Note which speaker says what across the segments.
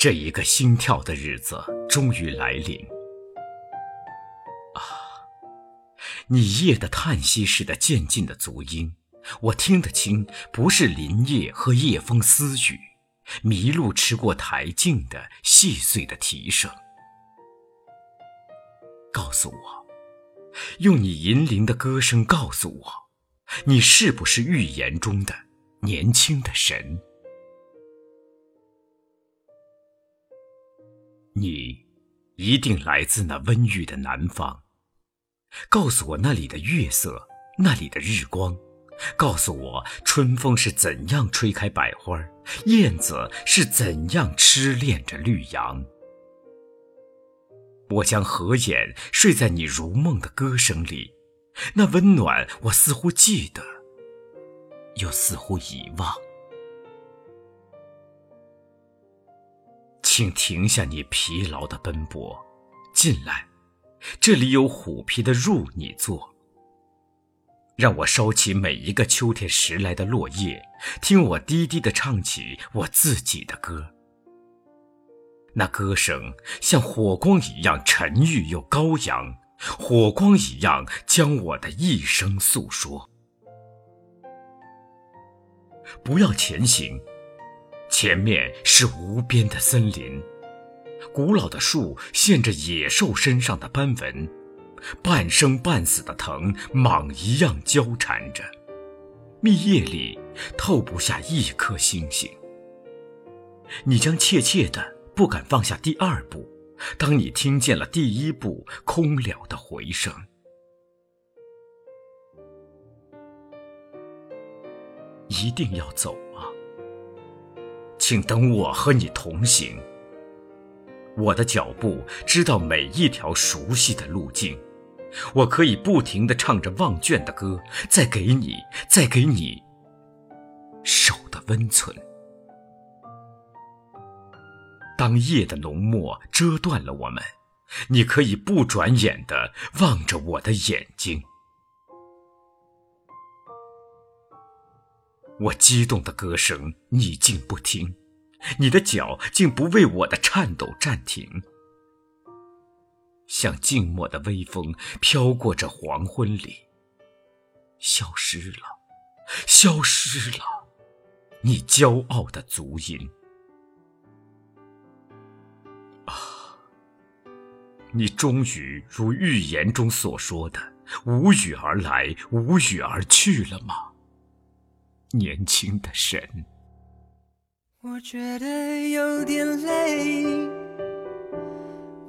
Speaker 1: 这一个心跳的日子终于来临。啊，你夜的叹息似的渐进的足音，我听得清，不是林叶和夜风私语，麋鹿吃过台径的细碎的啼声。告诉我，用你银铃的歌声告诉我，你是不是预言中的年轻的神？你一定来自那温郁的南方。告诉我那里的月色，那里的日光。告诉我春风是怎样吹开百花，燕子是怎样痴恋着绿杨。我将合眼睡在你如梦的歌声里，那温暖我似乎记得，又似乎遗忘。请停下你疲劳的奔波，进来，这里有虎皮的褥你坐。让我收起每一个秋天拾来的落叶，听我低低的唱起我自己的歌。那歌声像火光一样沉郁又高扬，火光一样将我的一生诉说。不要前行。前面是无边的森林，古老的树现着野兽身上的斑纹，半生半死的藤蟒一样交缠着，密叶里透不下一颗星星。你将怯怯的不敢放下第二步，当你听见了第一步空了的回声，一定要走。请等我和你同行。我的脚步知道每一条熟悉的路径，我可以不停地唱着忘倦的歌，再给你，再给你手的温存。当夜的浓墨遮断了我们，你可以不转眼地望着我的眼睛。我激动的歌声，你竟不听。你的脚竟不为我的颤抖暂停，像静默的微风飘过这黄昏里，消失了，消失了，你骄傲的足音。啊，你终于如预言中所说的，无语而来，无语而去了吗？年轻的神。
Speaker 2: 我觉得有点累，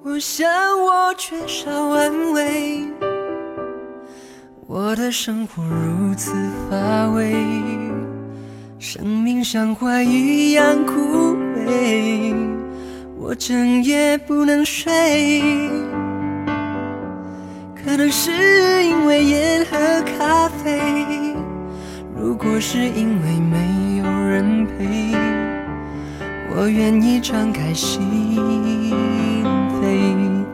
Speaker 2: 我想我缺少安慰，我的生活如此乏味，生命像花一样枯萎，我整夜不能睡，可能是因为烟和咖啡，如果是因为没有人陪。我愿意敞开心扉，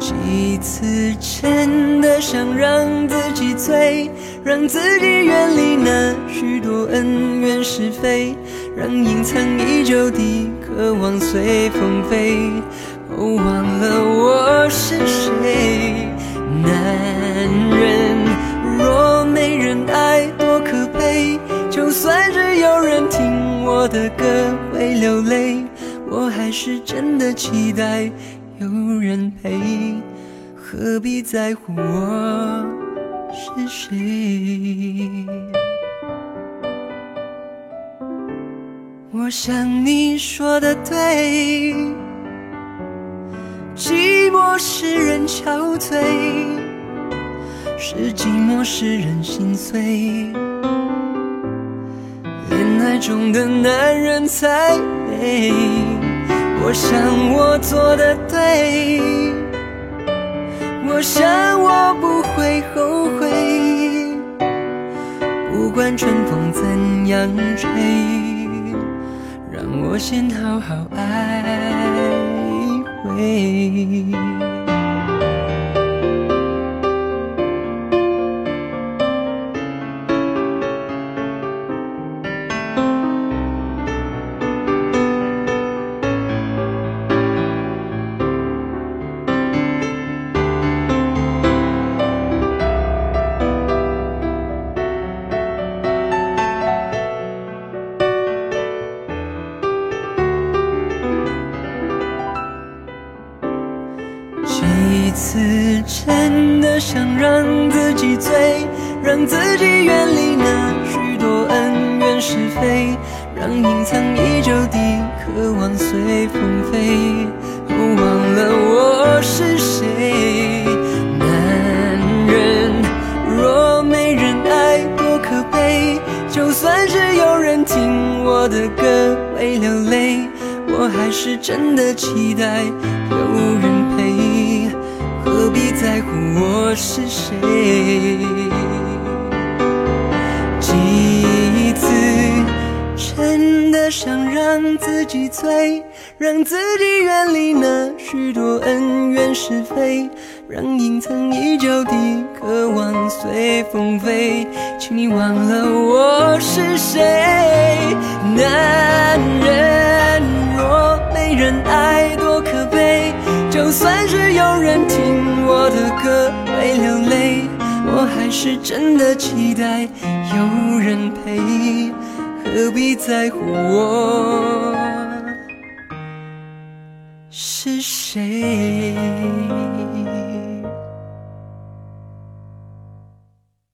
Speaker 2: 几次真的想让自己醉，让自己远离那许多恩怨是非，让隐藏已久的渴望随风飞。哦，忘了我是的歌。会流泪，我还是真的期待有人陪，何必在乎我是谁？我想你说的对，寂寞使人憔悴，是寂寞使人心碎。爱中的男人才美，我想我做的对，我想我不会后悔，不管春风怎样吹，让我先好好爱一回。次真的想让自己醉，让自己远离那许多恩怨是非，让隐藏已久的渴望随风飞，忘了我是谁。男人若没人爱，多可悲。就算是有人听我的歌会流泪，我还是真的期待有人，必在乎我是谁？几次真的想让自己醉，让自己远离那许多恩怨是非。让隐藏已久的渴望随风飞，请你忘了我是谁。男人若没人爱，就算是有人听我的歌会流泪，我还是真的期待有人陪，何必在乎我是谁？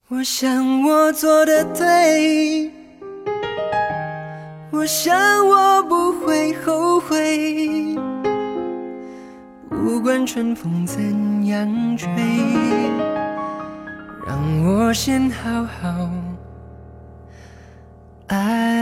Speaker 2: 我想我做的对，我想我不会后悔。不管春风怎样吹让我先好好爱。